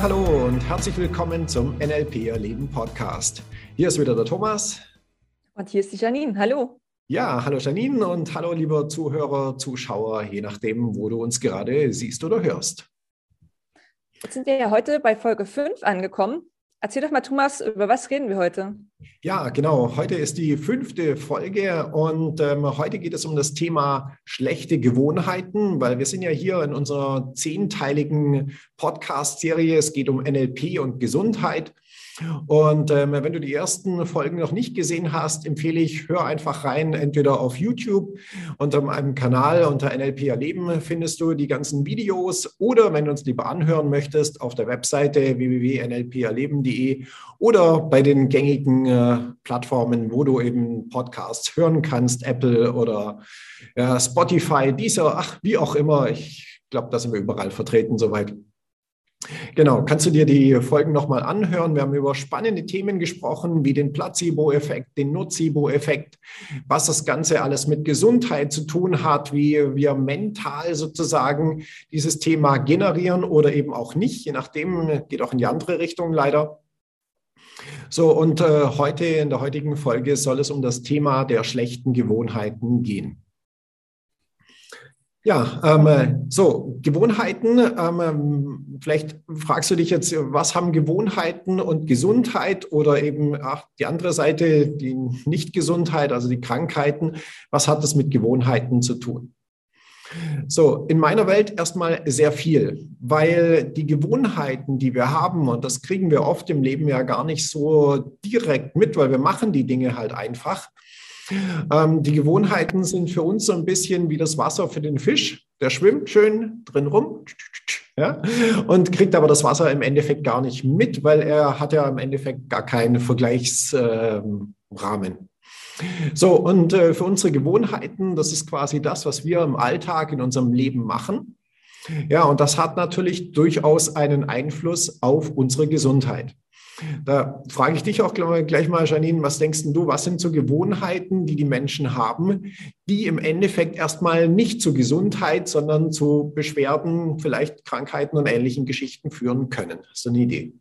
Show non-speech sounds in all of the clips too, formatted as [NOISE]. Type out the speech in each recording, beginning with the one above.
Ja, hallo und herzlich willkommen zum NLP Erleben Podcast. Hier ist wieder der Thomas. Und hier ist die Janine. Hallo. Ja, hallo Janine und hallo lieber Zuhörer, Zuschauer, je nachdem, wo du uns gerade siehst oder hörst. Jetzt sind wir ja heute bei Folge 5 angekommen. Erzähl doch mal, Thomas, über was reden wir heute? Ja, genau. Heute ist die fünfte Folge und ähm, heute geht es um das Thema schlechte Gewohnheiten, weil wir sind ja hier in unserer zehnteiligen Podcast-Serie. Es geht um NLP und Gesundheit. Und ähm, wenn du die ersten Folgen noch nicht gesehen hast, empfehle ich, hör einfach rein, entweder auf YouTube unter meinem Kanal unter NLP Erleben findest du die ganzen Videos oder wenn du uns lieber anhören möchtest, auf der Webseite www.nlperleben.de oder bei den gängigen äh, Plattformen, wo du eben Podcasts hören kannst, Apple oder äh, Spotify, dieser, ach, wie auch immer. Ich glaube, da sind wir überall vertreten soweit. Genau, kannst du dir die Folgen nochmal anhören? Wir haben über spannende Themen gesprochen, wie den Placebo-Effekt, den Nocebo-Effekt, was das Ganze alles mit Gesundheit zu tun hat, wie wir mental sozusagen dieses Thema generieren oder eben auch nicht, je nachdem, geht auch in die andere Richtung leider. So, und äh, heute, in der heutigen Folge soll es um das Thema der schlechten Gewohnheiten gehen. Ja, ähm, so, Gewohnheiten. Ähm, vielleicht fragst du dich jetzt, was haben Gewohnheiten und Gesundheit oder eben ach, die andere Seite, die Nichtgesundheit, also die Krankheiten. Was hat das mit Gewohnheiten zu tun? So, in meiner Welt erstmal sehr viel, weil die Gewohnheiten, die wir haben, und das kriegen wir oft im Leben ja gar nicht so direkt mit, weil wir machen die Dinge halt einfach. Ähm, die Gewohnheiten sind für uns so ein bisschen wie das Wasser für den Fisch. Der schwimmt schön drin rum ja, und kriegt aber das Wasser im Endeffekt gar nicht mit, weil er hat ja im Endeffekt gar keinen Vergleichsrahmen. So, und äh, für unsere Gewohnheiten, das ist quasi das, was wir im Alltag in unserem Leben machen. Ja, und das hat natürlich durchaus einen Einfluss auf unsere Gesundheit. Da frage ich dich auch gleich mal, Janine, was denkst du, was sind so Gewohnheiten, die die Menschen haben, die im Endeffekt erstmal nicht zu Gesundheit, sondern zu Beschwerden, vielleicht Krankheiten und ähnlichen Geschichten führen können? Hast du eine Idee?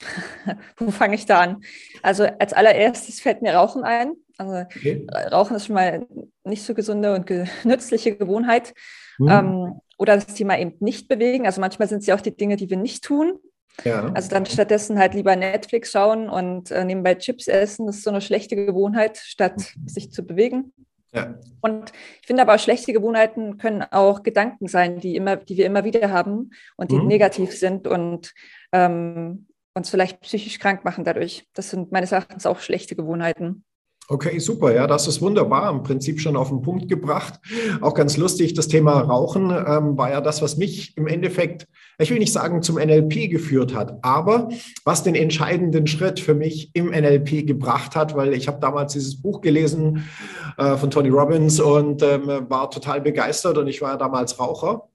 [LAUGHS] Wo fange ich da an? Also als allererstes fällt mir Rauchen ein. Also okay. Rauchen ist schon mal nicht so gesunde und [LAUGHS] nützliche Gewohnheit. Mhm. Ähm, oder das Thema eben nicht bewegen. Also manchmal sind es ja auch die Dinge, die wir nicht tun. Ja. Also dann stattdessen halt lieber Netflix schauen und äh, nebenbei Chips essen. Das ist so eine schlechte Gewohnheit, statt mhm. sich zu bewegen. Ja. Und ich finde aber, schlechte Gewohnheiten können auch Gedanken sein, die, immer, die wir immer wieder haben und die mhm. negativ sind und ähm, uns vielleicht psychisch krank machen dadurch. Das sind meines Erachtens auch schlechte Gewohnheiten. Okay, super. Ja, das ist wunderbar. Im Prinzip schon auf den Punkt gebracht. Auch ganz lustig. Das Thema Rauchen ähm, war ja das, was mich im Endeffekt, ich will nicht sagen zum NLP geführt hat, aber was den entscheidenden Schritt für mich im NLP gebracht hat, weil ich habe damals dieses Buch gelesen äh, von Tony Robbins und ähm, war total begeistert und ich war ja damals Raucher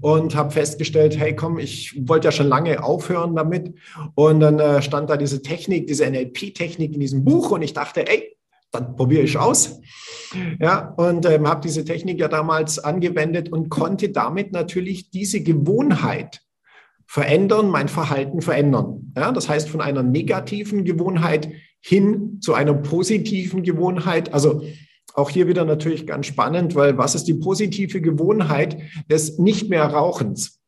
und habe festgestellt, hey, komm, ich wollte ja schon lange aufhören damit und dann äh, stand da diese Technik, diese NLP-Technik in diesem Buch und ich dachte, ey, dann probiere ich aus. Ja, und ähm, habe diese Technik ja damals angewendet und konnte damit natürlich diese Gewohnheit verändern, mein Verhalten verändern. Ja, das heißt, von einer negativen Gewohnheit hin zu einer positiven Gewohnheit. Also auch hier wieder natürlich ganz spannend, weil was ist die positive Gewohnheit des nicht mehr Rauchens?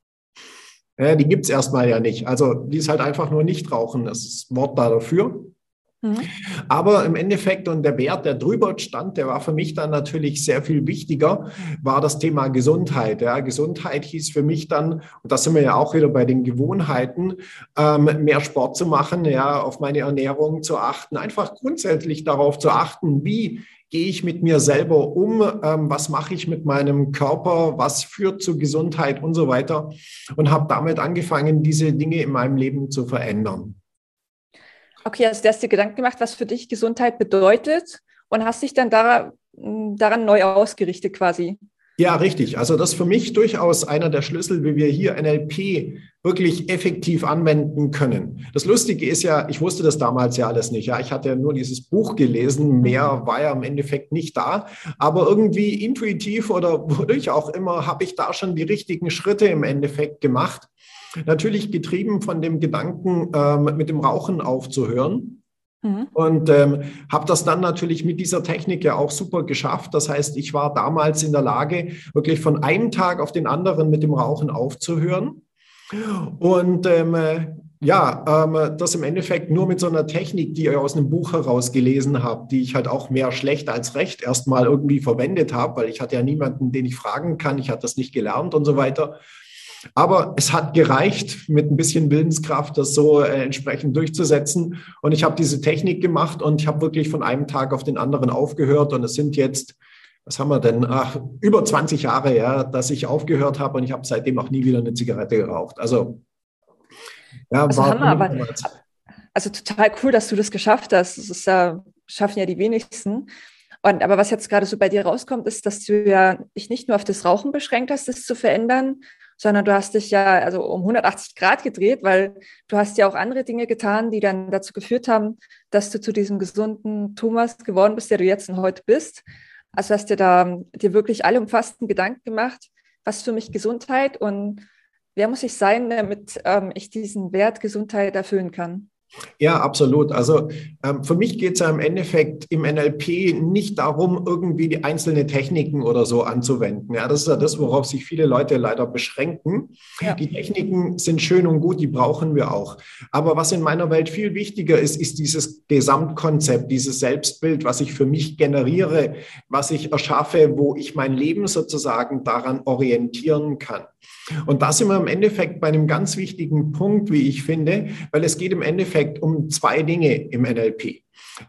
Ja, die gibt es erstmal ja nicht. Also die ist halt einfach nur nicht rauchen, das ist Wort da dafür. Mhm. Aber im Endeffekt und der Wert, der drüber stand, der war für mich dann natürlich sehr viel wichtiger, war das Thema Gesundheit. Ja, Gesundheit hieß für mich dann, und da sind wir ja auch wieder bei den Gewohnheiten, ähm, mehr Sport zu machen, ja, auf meine Ernährung zu achten, einfach grundsätzlich darauf zu achten, wie gehe ich mit mir selber um, ähm, was mache ich mit meinem Körper, was führt zu Gesundheit und so weiter. Und habe damit angefangen, diese Dinge in meinem Leben zu verändern. Okay, also du hast dir Gedanken gemacht, was für dich Gesundheit bedeutet und hast dich dann daran, daran neu ausgerichtet quasi. Ja, richtig. Also das ist für mich durchaus einer der Schlüssel, wie wir hier NLP wirklich effektiv anwenden können. Das Lustige ist ja, ich wusste das damals ja alles nicht. Ja, ich hatte ja nur dieses Buch gelesen. Mehr war ja im Endeffekt nicht da. Aber irgendwie intuitiv oder [LAUGHS] wodurch auch immer habe ich da schon die richtigen Schritte im Endeffekt gemacht natürlich getrieben von dem Gedanken, ähm, mit dem Rauchen aufzuhören. Mhm. Und ähm, habe das dann natürlich mit dieser Technik ja auch super geschafft. Das heißt, ich war damals in der Lage, wirklich von einem Tag auf den anderen mit dem Rauchen aufzuhören. Und ähm, ja, ähm, das im Endeffekt nur mit so einer Technik, die ihr aus einem Buch heraus gelesen habt, die ich halt auch mehr schlecht als recht erstmal irgendwie verwendet habe, weil ich hatte ja niemanden, den ich fragen kann. Ich hatte das nicht gelernt und so weiter. Aber es hat gereicht, mit ein bisschen Willenskraft das so äh, entsprechend durchzusetzen. Und ich habe diese Technik gemacht und ich habe wirklich von einem Tag auf den anderen aufgehört. Und es sind jetzt, was haben wir denn, Ach, über 20 Jahre, ja, dass ich aufgehört habe und ich habe seitdem auch nie wieder eine Zigarette geraucht. Also, ja, also war Hammer, aber, also total cool, dass du das geschafft hast. Das ist ja, schaffen ja die wenigsten. Und, aber was jetzt gerade so bei dir rauskommt, ist, dass du ja dich nicht nur auf das Rauchen beschränkt hast, das zu verändern, sondern du hast dich ja also um 180 Grad gedreht, weil du hast ja auch andere Dinge getan, die dann dazu geführt haben, dass du zu diesem gesunden Thomas geworden bist, der du jetzt und heute bist. Also hast dir da dir wirklich allumfassenden Gedanken gemacht, was für mich Gesundheit und wer muss ich sein, damit ähm, ich diesen Wert Gesundheit erfüllen kann. Ja, absolut. Also ähm, für mich geht es ja im Endeffekt im NLP nicht darum, irgendwie die einzelnen Techniken oder so anzuwenden. Ja, das ist ja das, worauf sich viele Leute leider beschränken. Ja. Die Techniken sind schön und gut, die brauchen wir auch. Aber was in meiner Welt viel wichtiger ist, ist dieses Gesamtkonzept, dieses Selbstbild, was ich für mich generiere, was ich erschaffe, wo ich mein Leben sozusagen daran orientieren kann. Und da sind wir im Endeffekt bei einem ganz wichtigen Punkt, wie ich finde, weil es geht im Endeffekt um zwei Dinge im NLP.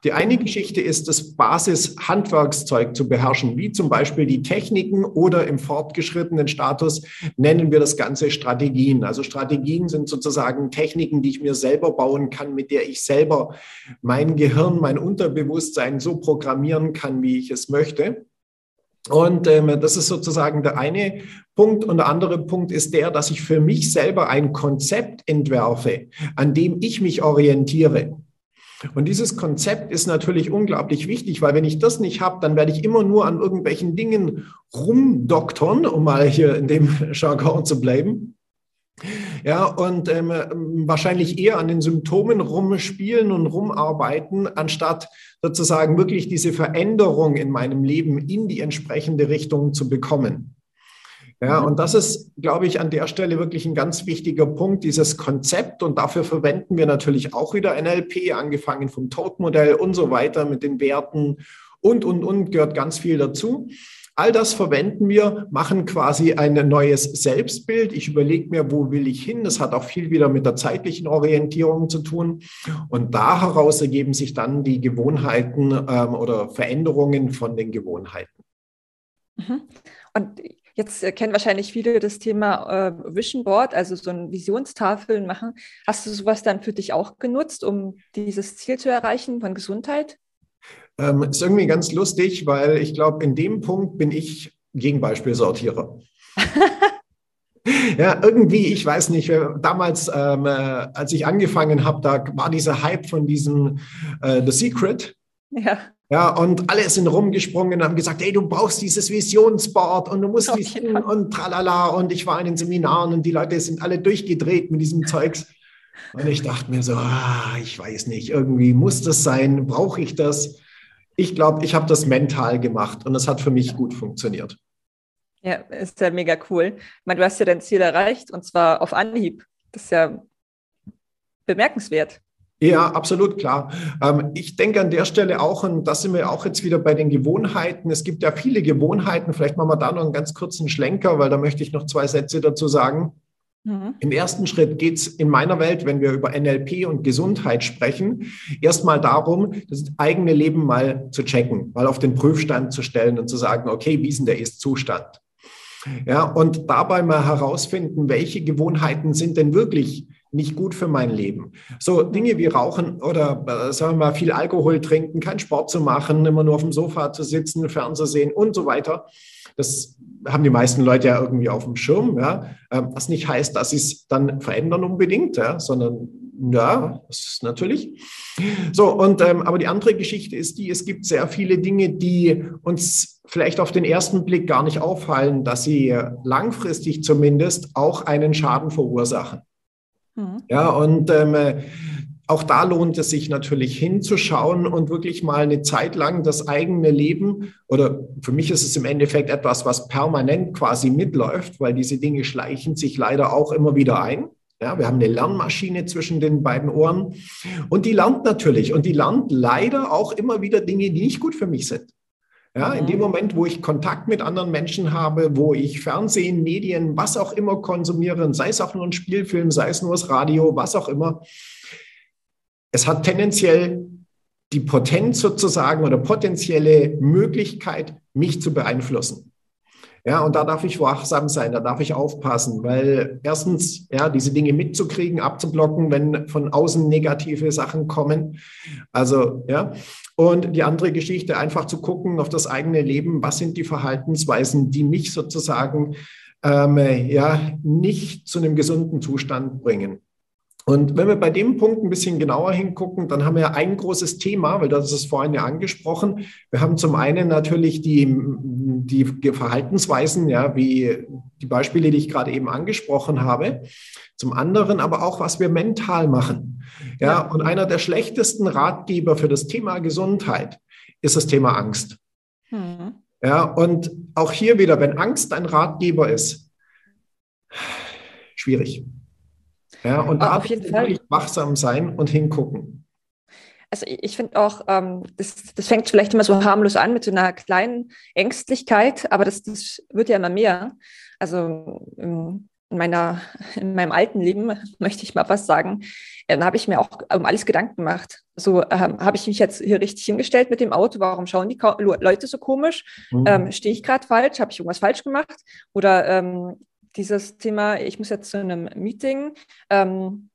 Die eine Geschichte ist, das Basis-Handwerkszeug zu beherrschen, wie zum Beispiel die Techniken oder im fortgeschrittenen Status nennen wir das Ganze Strategien. Also Strategien sind sozusagen Techniken, die ich mir selber bauen kann, mit der ich selber mein Gehirn, mein Unterbewusstsein so programmieren kann, wie ich es möchte. Und ähm, das ist sozusagen der eine Punkt. Und der andere Punkt ist der, dass ich für mich selber ein Konzept entwerfe, an dem ich mich orientiere. Und dieses Konzept ist natürlich unglaublich wichtig, weil wenn ich das nicht habe, dann werde ich immer nur an irgendwelchen Dingen rumdoktern, um mal hier in dem [LAUGHS] Jargon zu bleiben. Ja, und ähm, wahrscheinlich eher an den Symptomen rumspielen und rumarbeiten, anstatt sozusagen wirklich diese Veränderung in meinem Leben in die entsprechende Richtung zu bekommen. Ja, mhm. und das ist, glaube ich, an der Stelle wirklich ein ganz wichtiger Punkt, dieses Konzept. Und dafür verwenden wir natürlich auch wieder NLP, angefangen vom Tod-Modell und so weiter mit den Werten und, und, und, gehört ganz viel dazu. All das verwenden wir, machen quasi ein neues Selbstbild. Ich überlege mir, wo will ich hin? Das hat auch viel wieder mit der zeitlichen Orientierung zu tun. Und da heraus ergeben sich dann die Gewohnheiten ähm, oder Veränderungen von den Gewohnheiten. Mhm. Und Jetzt kennen wahrscheinlich viele das Thema äh, Vision Board, also so ein Visionstafeln machen. Hast du sowas dann für dich auch genutzt, um dieses Ziel zu erreichen von Gesundheit? Ähm, ist irgendwie ganz lustig, weil ich glaube, in dem Punkt bin ich Gegenbeispielsortierer. [LAUGHS] ja, irgendwie, ich weiß nicht, damals, ähm, äh, als ich angefangen habe, da war dieser Hype von diesem äh, The Secret. Ja. Ja, und alle sind rumgesprungen und haben gesagt, hey, du brauchst dieses Visionsboard und du musst okay. diesen und tralala. Und ich war in den Seminaren und die Leute sind alle durchgedreht mit diesem Zeugs. Und ich dachte mir so, ah, ich weiß nicht, irgendwie muss das sein, brauche ich das? ich glaube, ich habe das mental gemacht und es hat für mich gut funktioniert. Ja, ist ja mega cool. Ich meine, du hast ja dein Ziel erreicht und zwar auf Anhieb. Das ist ja bemerkenswert. Ja, absolut klar. Ähm, ich denke an der Stelle auch, und da sind wir auch jetzt wieder bei den Gewohnheiten. Es gibt ja viele Gewohnheiten. Vielleicht machen wir da noch einen ganz kurzen Schlenker, weil da möchte ich noch zwei Sätze dazu sagen. Mhm. Im ersten Schritt geht es in meiner Welt, wenn wir über NLP und Gesundheit sprechen, erstmal darum, das eigene Leben mal zu checken, mal auf den Prüfstand zu stellen und zu sagen, okay, wie ist denn der Ist-Zustand? Ja, und dabei mal herausfinden, welche Gewohnheiten sind denn wirklich nicht gut für mein Leben. So Dinge wie Rauchen oder äh, sagen wir mal viel Alkohol trinken, keinen Sport zu machen, immer nur auf dem Sofa zu sitzen, Fernseher sehen und so weiter. Das haben die meisten Leute ja irgendwie auf dem Schirm, ja. Ähm, was nicht heißt, dass sie es dann verändern unbedingt, ja, sondern ja, das ist natürlich. So, und ähm, aber die andere Geschichte ist die, es gibt sehr viele Dinge, die uns vielleicht auf den ersten Blick gar nicht auffallen, dass sie langfristig zumindest auch einen Schaden verursachen. Mhm. Ja, und ähm, auch da lohnt es sich natürlich hinzuschauen und wirklich mal eine Zeit lang das eigene Leben oder für mich ist es im Endeffekt etwas, was permanent quasi mitläuft, weil diese Dinge schleichen sich leider auch immer wieder ein. Ja, wir haben eine Lernmaschine zwischen den beiden Ohren und die lernt natürlich und die lernt leider auch immer wieder Dinge, die nicht gut für mich sind. Ja, in dem mhm. Moment, wo ich Kontakt mit anderen Menschen habe, wo ich Fernsehen, Medien, was auch immer konsumiere, sei es auch nur ein Spielfilm, sei es nur das Radio, was auch immer, es hat tendenziell die Potenz sozusagen oder potenzielle Möglichkeit, mich zu beeinflussen. Ja, und da darf ich wachsam sein, da darf ich aufpassen, weil erstens, ja, diese Dinge mitzukriegen, abzublocken, wenn von außen negative Sachen kommen. Also, ja. Und die andere Geschichte, einfach zu gucken auf das eigene Leben, was sind die Verhaltensweisen, die mich sozusagen ähm, ja, nicht zu einem gesunden Zustand bringen. Und wenn wir bei dem Punkt ein bisschen genauer hingucken, dann haben wir ein großes Thema, weil das ist vorhin ja angesprochen. Wir haben zum einen natürlich die, die Verhaltensweisen, ja, wie die Beispiele, die ich gerade eben angesprochen habe. Zum anderen aber auch, was wir mental machen. Ja, ja. und einer der schlechtesten Ratgeber für das Thema Gesundheit ist das Thema Angst. Hm. Ja, und auch hier wieder, wenn Angst ein Ratgeber ist, schwierig. Ja, und da auf jeden Fall wachsam sein und hingucken. Also ich finde auch, ähm, das, das fängt vielleicht immer so harmlos an mit so einer kleinen Ängstlichkeit, aber das, das wird ja immer mehr. Also in, meiner, in meinem alten Leben, [LAUGHS] möchte ich mal was sagen, dann habe ich mir auch um alles Gedanken gemacht. So ähm, habe ich mich jetzt hier richtig hingestellt mit dem Auto, warum schauen die Leute so komisch? Mhm. Ähm, Stehe ich gerade falsch? Habe ich irgendwas falsch gemacht? Oder ähm, dieses Thema, ich muss jetzt zu einem Meeting, ähm,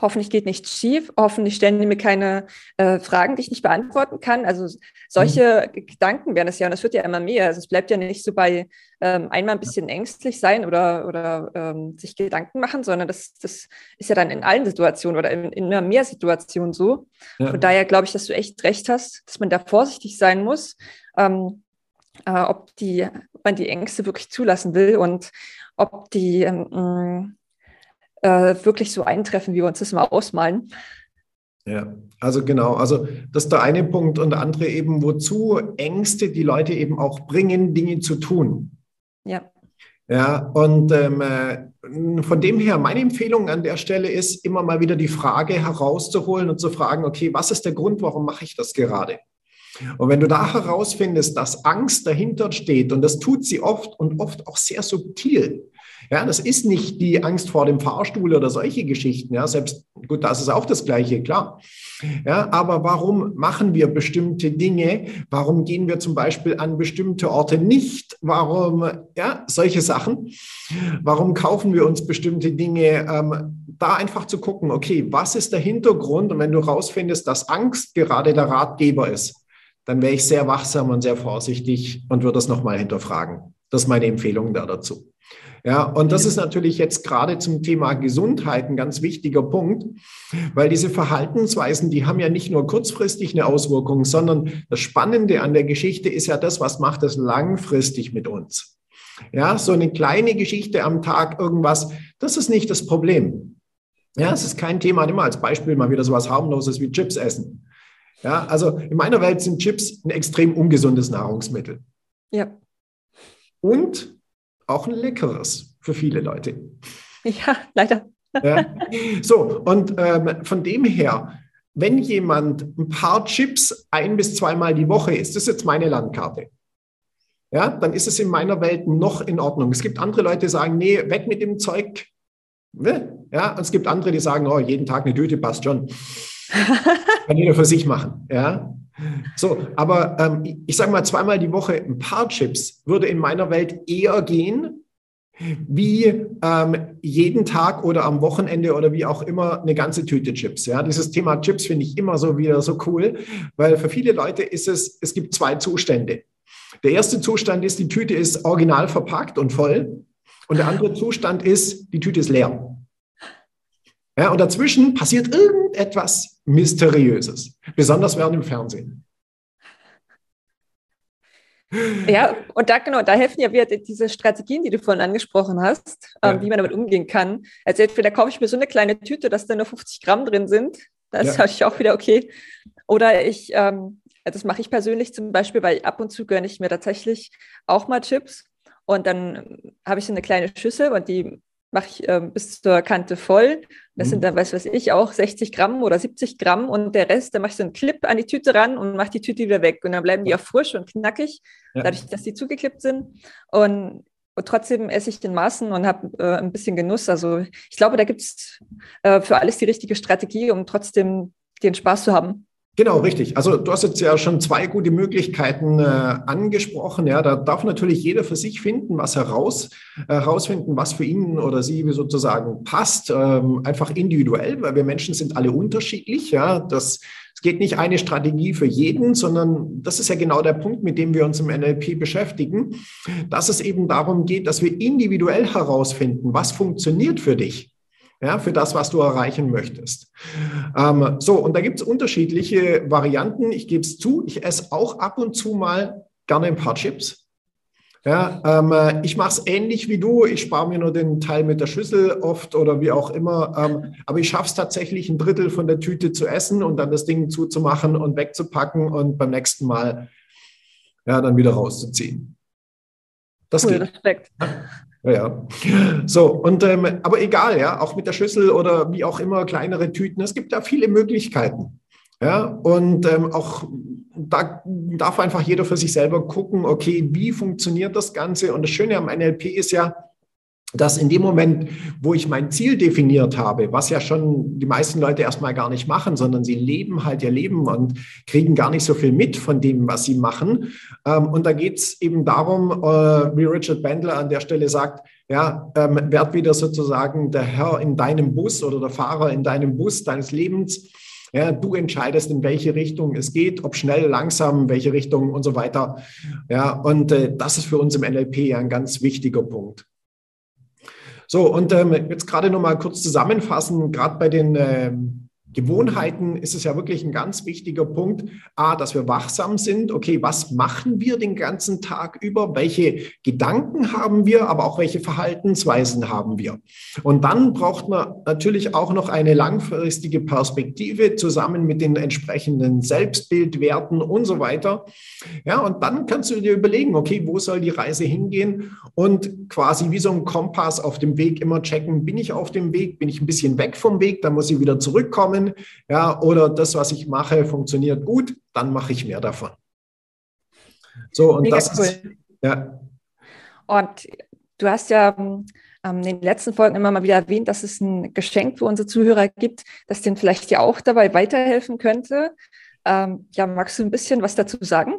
hoffentlich geht nichts schief, hoffentlich stellen die mir keine äh, Fragen, die ich nicht beantworten kann. Also solche mhm. Gedanken werden es ja und das wird ja immer mehr. Also es bleibt ja nicht so bei ähm, einmal ein bisschen ängstlich sein oder, oder ähm, sich Gedanken machen, sondern das, das ist ja dann in allen Situationen oder in, in immer mehr Situationen so. Ja. Von daher glaube ich, dass du echt recht hast, dass man da vorsichtig sein muss. Ähm, äh, ob die, man die Ängste wirklich zulassen will und ob die ähm, äh, wirklich so eintreffen, wie wir uns das mal ausmalen. Ja, also genau, also das ist der eine Punkt und der andere eben, wozu Ängste die Leute eben auch bringen, Dinge zu tun. Ja. Ja, und ähm, äh, von dem her, meine Empfehlung an der Stelle ist, immer mal wieder die Frage herauszuholen und zu fragen, okay, was ist der Grund, warum mache ich das gerade? Und wenn du da herausfindest, dass Angst dahinter steht, und das tut sie oft und oft auch sehr subtil, ja, das ist nicht die Angst vor dem Fahrstuhl oder solche Geschichten. Ja, selbst gut, das ist auch das Gleiche, klar. Ja, aber warum machen wir bestimmte Dinge? Warum gehen wir zum Beispiel an bestimmte Orte nicht? Warum, ja, solche Sachen? Warum kaufen wir uns bestimmte Dinge? Ähm, da einfach zu gucken, okay, was ist der Hintergrund? Und wenn du rausfindest, dass Angst gerade der Ratgeber ist, dann wäre ich sehr wachsam und sehr vorsichtig und würde das nochmal hinterfragen. Das ist meine Empfehlung da dazu. Ja, und das ist natürlich jetzt gerade zum Thema Gesundheit ein ganz wichtiger Punkt, weil diese Verhaltensweisen, die haben ja nicht nur kurzfristig eine Auswirkung, sondern das Spannende an der Geschichte ist ja das, was macht es langfristig mit uns. Ja, so eine kleine Geschichte am Tag, irgendwas, das ist nicht das Problem. Ja, es ist kein Thema, immer als Beispiel mal wieder so was harmloses wie Chips essen. Ja, also in meiner Welt sind Chips ein extrem ungesundes Nahrungsmittel. Ja. Und auch ein leckeres für viele Leute. Ja, leider. Ja. So, und ähm, von dem her, wenn jemand ein paar Chips ein bis zweimal die Woche isst, das ist jetzt meine Landkarte, ja, dann ist es in meiner Welt noch in Ordnung. Es gibt andere Leute, die sagen, nee, weg mit dem Zeug. Ja, und es gibt andere, die sagen, oh, jeden Tag eine Tüte passt schon. [LAUGHS] Kann jeder für sich machen. Ja. So, aber ähm, ich sage mal, zweimal die Woche ein paar Chips würde in meiner Welt eher gehen, wie ähm, jeden Tag oder am Wochenende oder wie auch immer eine ganze Tüte Chips. Ja, dieses Thema Chips finde ich immer so wieder so cool, weil für viele Leute ist es, es gibt zwei Zustände. Der erste Zustand ist, die Tüte ist original verpackt und voll. Und der andere Zustand ist, die Tüte ist leer. Ja, und dazwischen passiert irgendetwas Mysteriöses, besonders während im Fernsehen. Ja, und da genau, da helfen ja wieder diese Strategien, die du vorhin angesprochen hast, ähm, ja. wie man damit umgehen kann. Also entweder kaufe ich mir so eine kleine Tüte, dass da nur 50 Gramm drin sind. Das ja. habe ich auch wieder okay. Oder ich, ähm, das mache ich persönlich zum Beispiel, weil ab und zu gönne ich mir tatsächlich auch mal Chips. Und dann habe ich so eine kleine Schüssel und die mache ich äh, bis zur Kante voll. Das mhm. sind dann, weiß was ich, auch 60 Gramm oder 70 Gramm und der Rest, da mache ich so einen Clip an die Tüte ran und mache die Tüte wieder weg. Und dann bleiben die auch frisch und knackig, ja. dadurch, dass die zugeklippt sind. Und, und trotzdem esse ich in Maßen und habe äh, ein bisschen Genuss. Also ich glaube, da gibt es äh, für alles die richtige Strategie, um trotzdem den Spaß zu haben. Genau, richtig. Also du hast jetzt ja schon zwei gute Möglichkeiten äh, angesprochen. Ja, da darf natürlich jeder für sich finden, was heraus herausfinden, was für ihn oder sie sozusagen passt. Ähm, einfach individuell, weil wir Menschen sind alle unterschiedlich. Ja, das es geht nicht eine Strategie für jeden, sondern das ist ja genau der Punkt, mit dem wir uns im NLP beschäftigen, dass es eben darum geht, dass wir individuell herausfinden, was funktioniert für dich ja, für das, was du erreichen möchtest. Ähm, so, und da gibt es unterschiedliche Varianten. Ich gebe es zu, ich esse auch ab und zu mal gerne ein paar Chips. Ja, ähm, ich mache es ähnlich wie du. Ich spare mir nur den Teil mit der Schüssel oft oder wie auch immer. Ähm, aber ich schaffe es tatsächlich, ein Drittel von der Tüte zu essen und dann das Ding zuzumachen und wegzupacken und beim nächsten Mal ja, dann wieder rauszuziehen. Das cool, geht. Respekt. Ja, so und ähm, aber egal, ja, auch mit der Schüssel oder wie auch immer kleinere Tüten. Es gibt da viele Möglichkeiten. Ja, und ähm, auch da darf einfach jeder für sich selber gucken, okay, wie funktioniert das Ganze? Und das Schöne am NLP ist ja, dass in dem Moment, wo ich mein Ziel definiert habe, was ja schon die meisten Leute erstmal gar nicht machen, sondern sie leben halt ihr Leben und kriegen gar nicht so viel mit von dem, was sie machen. Ähm, und da geht es eben darum, äh, wie Richard Bandler an der Stelle sagt, ja, ähm, werd wieder sozusagen der Herr in deinem Bus oder der Fahrer in deinem Bus deines Lebens. Ja, du entscheidest, in welche Richtung es geht, ob schnell, langsam, welche Richtung und so weiter. Ja, und äh, das ist für uns im NLP ja ein ganz wichtiger Punkt. So, und ähm, jetzt gerade noch mal kurz zusammenfassen, gerade bei den ähm, Gewohnheiten ist es ja wirklich ein ganz wichtiger Punkt, a, dass wir wachsam sind. Okay, was machen wir den ganzen Tag über? Welche Gedanken haben wir, aber auch welche Verhaltensweisen haben wir? Und dann braucht man natürlich auch noch eine langfristige Perspektive zusammen mit den entsprechenden Selbstbildwerten und so weiter. Ja, und dann kannst du dir überlegen, okay, wo soll die Reise hingehen? Und quasi wie so ein Kompass auf dem Weg immer checken, bin ich auf dem Weg? Bin ich ein bisschen weg vom Weg? Dann muss ich wieder zurückkommen können, ja, oder das, was ich mache, funktioniert gut, dann mache ich mehr davon. So, und Mega das cool. ist, ja. Und du hast ja ähm, in den letzten Folgen immer mal wieder erwähnt, dass es ein Geschenk für unsere Zuhörer gibt, das denen vielleicht ja auch dabei weiterhelfen könnte. Ähm, ja, magst du ein bisschen was dazu sagen?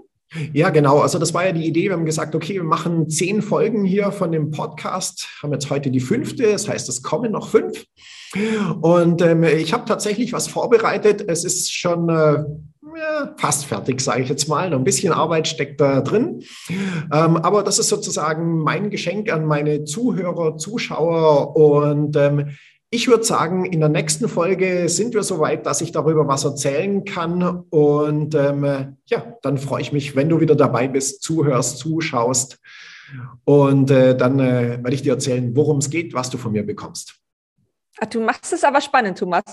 Ja, genau. Also das war ja die Idee. Wir haben gesagt, okay, wir machen zehn Folgen hier von dem Podcast. Haben jetzt heute die fünfte. Das heißt, es kommen noch fünf. Und ähm, ich habe tatsächlich was vorbereitet. Es ist schon äh, fast fertig, sage ich jetzt mal. Noch ein bisschen Arbeit steckt da drin. Ähm, aber das ist sozusagen mein Geschenk an meine Zuhörer, Zuschauer. Und ähm, ich würde sagen, in der nächsten Folge sind wir soweit, dass ich darüber was erzählen kann. Und ähm, ja, dann freue ich mich, wenn du wieder dabei bist, zuhörst, zuschaust. Und äh, dann äh, werde ich dir erzählen, worum es geht, was du von mir bekommst. Ach, du machst es aber spannend, Thomas.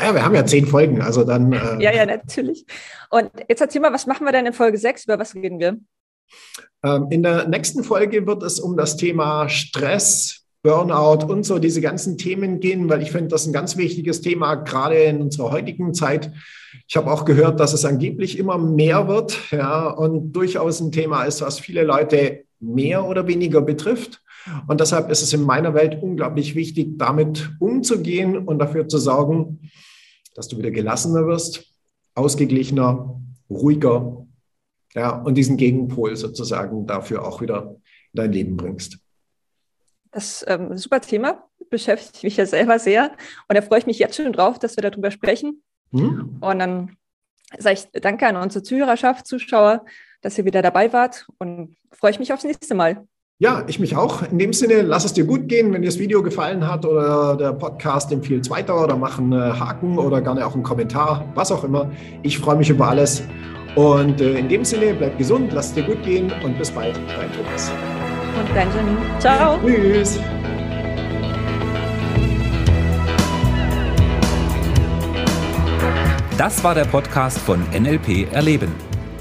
Ja, wir haben ja zehn Folgen, also dann. Äh ja, ja, natürlich. Und jetzt erzähl mal, was machen wir denn in Folge 6? Über was reden wir? Ähm, in der nächsten Folge wird es um das Thema Stress, Burnout und so diese ganzen Themen gehen, weil ich finde, das ist ein ganz wichtiges Thema, gerade in unserer heutigen Zeit. Ich habe auch gehört, dass es angeblich immer mehr wird, ja, und durchaus ein Thema ist, was viele Leute mehr oder weniger betrifft. Und deshalb ist es in meiner Welt unglaublich wichtig, damit umzugehen und dafür zu sorgen, dass du wieder gelassener wirst, ausgeglichener, ruhiger, ja, und diesen Gegenpol sozusagen dafür auch wieder in dein Leben bringst. Das ist ähm, ein super Thema, beschäftigt mich ja selber sehr. Und da freue ich mich jetzt schon drauf, dass wir darüber sprechen. Hm. Und dann sage ich danke an unsere Zuhörerschaft, Zuschauer, dass ihr wieder dabei wart und freue ich mich aufs nächste Mal. Ja, ich mich auch. In dem Sinne, lass es dir gut gehen. Wenn dir das Video gefallen hat oder der Podcast, empfiehlt weiter oder mach einen Haken oder gerne auch einen Kommentar, was auch immer. Ich freue mich über alles. Und äh, in dem Sinne, bleib gesund, lass es dir gut gehen und bis bald, dein Thomas. Und Benjamin. Ciao. Tschüss. Das war der Podcast von NLP Erleben.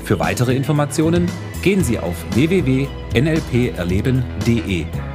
Für weitere Informationen gehen Sie auf www.nlperleben.de.